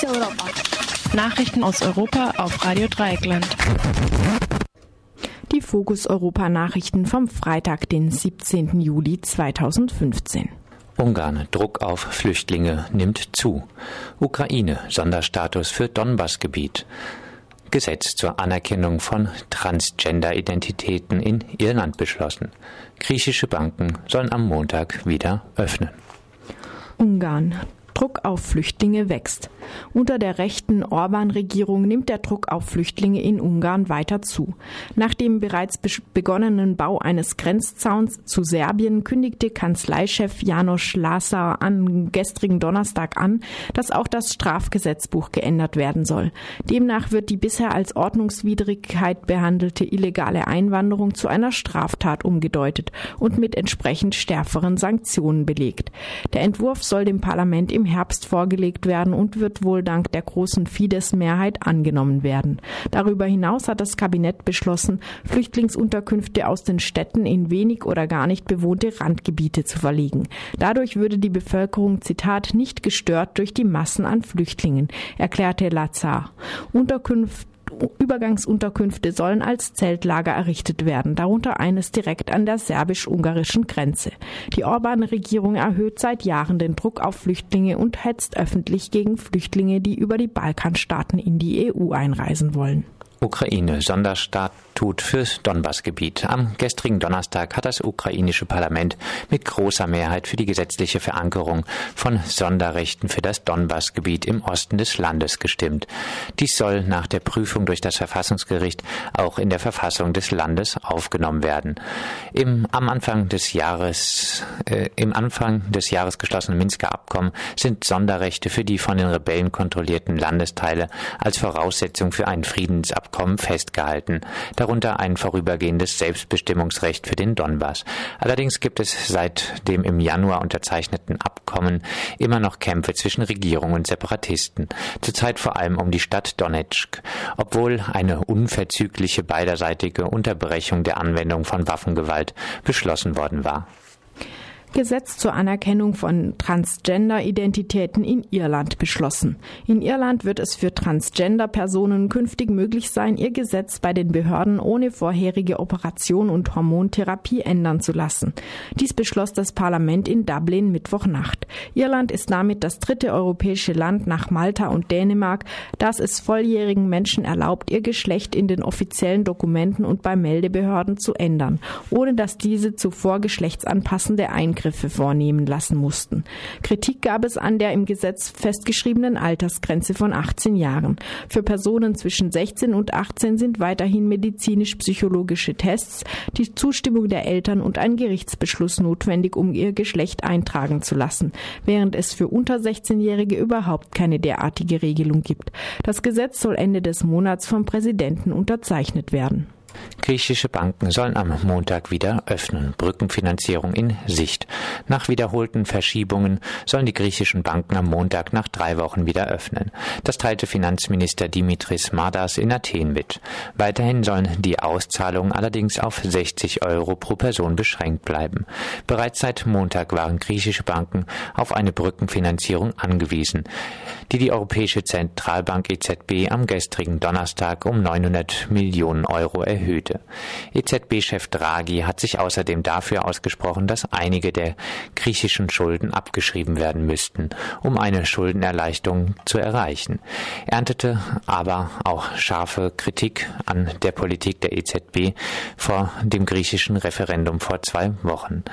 Fokus Europa. Nachrichten aus Europa auf Radio Dreieckland. Die Fokus Europa Nachrichten vom Freitag, den 17. Juli 2015. Ungarn, Druck auf Flüchtlinge nimmt zu. Ukraine, Sonderstatus für Donbassgebiet. Gesetz zur Anerkennung von Transgender-Identitäten in Irland beschlossen. Griechische Banken sollen am Montag wieder öffnen. Ungarn. Druck auf Flüchtlinge wächst. Unter der rechten Orban-Regierung nimmt der Druck auf Flüchtlinge in Ungarn weiter zu. Nach dem bereits begonnenen Bau eines Grenzzauns zu Serbien kündigte Kanzleichef Janos Lasa am gestrigen Donnerstag an, dass auch das Strafgesetzbuch geändert werden soll. Demnach wird die bisher als Ordnungswidrigkeit behandelte illegale Einwanderung zu einer Straftat umgedeutet und mit entsprechend stärkeren Sanktionen belegt. Der Entwurf soll dem Parlament im Herbst vorgelegt werden und wird wohl dank der großen Fidesz-Mehrheit angenommen werden. Darüber hinaus hat das Kabinett beschlossen, Flüchtlingsunterkünfte aus den Städten in wenig oder gar nicht bewohnte Randgebiete zu verlegen. Dadurch würde die Bevölkerung, Zitat, nicht gestört durch die Massen an Flüchtlingen, erklärte Lazar. Unterkünfte Übergangsunterkünfte sollen als Zeltlager errichtet werden, darunter eines direkt an der serbisch-ungarischen Grenze. Die Orban-Regierung erhöht seit Jahren den Druck auf Flüchtlinge und hetzt öffentlich gegen Flüchtlinge, die über die Balkanstaaten in die EU einreisen wollen. Ukraine Sonderstatut fürs Donbassgebiet. Am gestrigen Donnerstag hat das ukrainische Parlament mit großer Mehrheit für die gesetzliche Verankerung von Sonderrechten für das Donbassgebiet im Osten des Landes gestimmt. Dies soll nach der Prüfung durch das Verfassungsgericht auch in der Verfassung des Landes aufgenommen werden. Im am Anfang des Jahres äh, im Anfang des Jahres geschlossenen Minsker Abkommen sind Sonderrechte für die von den Rebellen kontrollierten Landesteile als Voraussetzung für einen Friedensabkommen Abkommen festgehalten, darunter ein vorübergehendes Selbstbestimmungsrecht für den Donbass. Allerdings gibt es seit dem im Januar unterzeichneten Abkommen immer noch Kämpfe zwischen Regierung und Separatisten, zurzeit vor allem um die Stadt Donetsk, obwohl eine unverzügliche beiderseitige Unterbrechung der Anwendung von Waffengewalt beschlossen worden war. Gesetz zur Anerkennung von Transgender-Identitäten in Irland beschlossen. In Irland wird es für Transgender-Personen künftig möglich sein, ihr Gesetz bei den Behörden ohne vorherige Operation und Hormontherapie ändern zu lassen. Dies beschloss das Parlament in Dublin Mittwochnacht. Irland ist damit das dritte europäische Land nach Malta und Dänemark, das es volljährigen Menschen erlaubt, ihr Geschlecht in den offiziellen Dokumenten und bei Meldebehörden zu ändern, ohne dass diese zuvor geschlechtsanpassende Eingriffe Eingriffe vornehmen lassen mussten. Kritik gab es an der im Gesetz festgeschriebenen Altersgrenze von 18 Jahren. Für Personen zwischen 16 und 18 sind weiterhin medizinisch-psychologische Tests, die Zustimmung der Eltern und ein Gerichtsbeschluss notwendig, um ihr Geschlecht eintragen zu lassen, während es für unter 16-Jährige überhaupt keine derartige Regelung gibt. Das Gesetz soll Ende des Monats vom Präsidenten unterzeichnet werden. Griechische Banken sollen am Montag wieder öffnen. Brückenfinanzierung in Sicht. Nach wiederholten Verschiebungen sollen die griechischen Banken am Montag nach drei Wochen wieder öffnen. Das teilte Finanzminister Dimitris Mardas in Athen mit. Weiterhin sollen die Auszahlungen allerdings auf 60 Euro pro Person beschränkt bleiben. Bereits seit Montag waren griechische Banken auf eine Brückenfinanzierung angewiesen, die die Europäische Zentralbank EZB am gestrigen Donnerstag um 900 Millionen Euro erhöht erhöhte. EZB-Chef Draghi hat sich außerdem dafür ausgesprochen, dass einige der griechischen Schulden abgeschrieben werden müssten, um eine Schuldenerleichterung zu erreichen. Er erntete aber auch scharfe Kritik an der Politik der EZB vor dem griechischen Referendum vor zwei Wochen.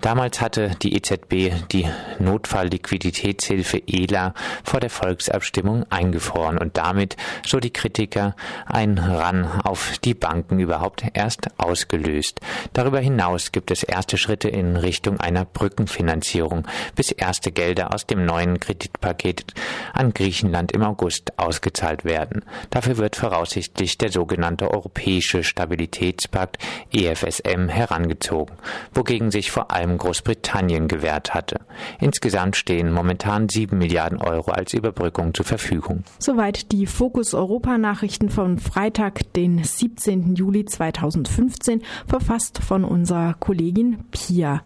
Damals hatte die EZB die Notfallliquiditätshilfe ELA vor der Volksabstimmung eingefroren und damit, so die Kritiker, ein Ran auf die Banken überhaupt erst ausgelöst. Darüber hinaus gibt es erste Schritte in Richtung einer Brückenfinanzierung, bis erste Gelder aus dem neuen Kreditpaket an Griechenland im August ausgezahlt werden. Dafür wird voraussichtlich der sogenannte Europäische Stabilitätspakt EFSM herangezogen, wogegen sich vor allem Großbritannien gewährt hatte. Insgesamt stehen momentan 7 Milliarden Euro als Überbrückung zur Verfügung. Soweit die Fokus Europa Nachrichten von Freitag, den 17. Juli 2015, verfasst von unserer Kollegin Pia.